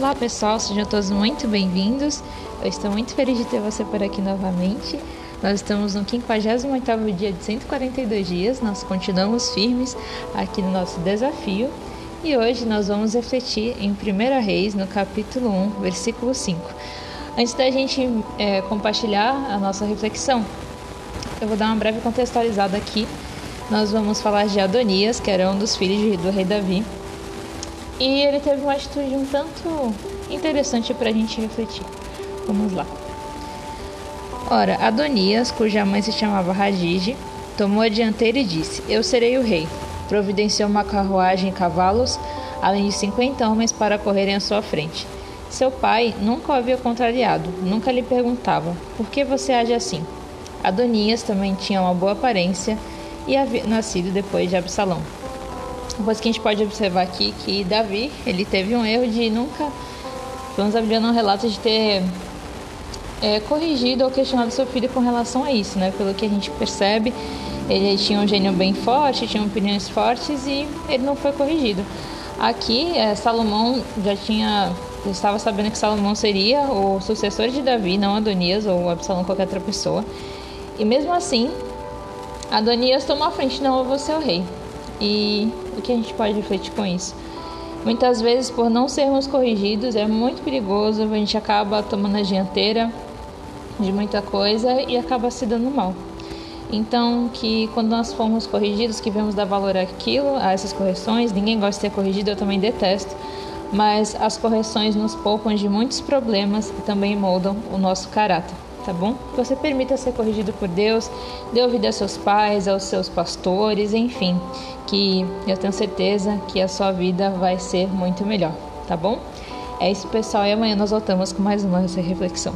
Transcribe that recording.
Olá pessoal, sejam todos muito bem-vindos. Eu estou muito feliz de ter você por aqui novamente. Nós estamos no 58º dia de 142 dias, nós continuamos firmes aqui no nosso desafio e hoje nós vamos refletir em 1 Reis, no capítulo 1, versículo 5. Antes da gente é, compartilhar a nossa reflexão, eu vou dar uma breve contextualizada aqui. Nós vamos falar de Adonias, que era um dos filhos do rei Davi, e ele teve uma atitude um tanto interessante para a gente refletir. Vamos lá. Ora, Adonias, cuja mãe se chamava Ragige, tomou a dianteira e disse: Eu serei o rei. Providenciou uma carruagem e cavalos, além de cinquenta homens para correrem à sua frente. Seu pai nunca o havia contrariado, nunca lhe perguntava: Por que você age assim? Adonias também tinha uma boa aparência e havia nascido depois de Absalão. Uma coisa que a gente pode observar aqui que Davi, ele teve um erro de nunca, vamos abrir um relato de ter é, corrigido ou questionado seu filho com relação a isso, né? Pelo que a gente percebe, ele tinha um gênio bem forte, tinha opiniões fortes e ele não foi corrigido. Aqui, é, Salomão já tinha, estava sabendo que Salomão seria o sucessor de Davi, não Adonias ou Absalão, qualquer outra pessoa. E mesmo assim, Adonias tomou a frente, não, eu vou ser o rei. E o que a gente pode refletir com isso? Muitas vezes, por não sermos corrigidos, é muito perigoso, a gente acaba tomando a dianteira de muita coisa e acaba se dando mal. Então, que quando nós formos corrigidos, que vemos dar valor àquilo, a essas correções, ninguém gosta de ser corrigido, eu também detesto, mas as correções nos poupam de muitos problemas e também moldam o nosso caráter tá bom? Você permita ser corrigido por Deus, dê ouvido aos seus pais, aos seus pastores, enfim, que eu tenho certeza que a sua vida vai ser muito melhor, tá bom? É isso, pessoal, e amanhã nós voltamos com mais uma reflexão.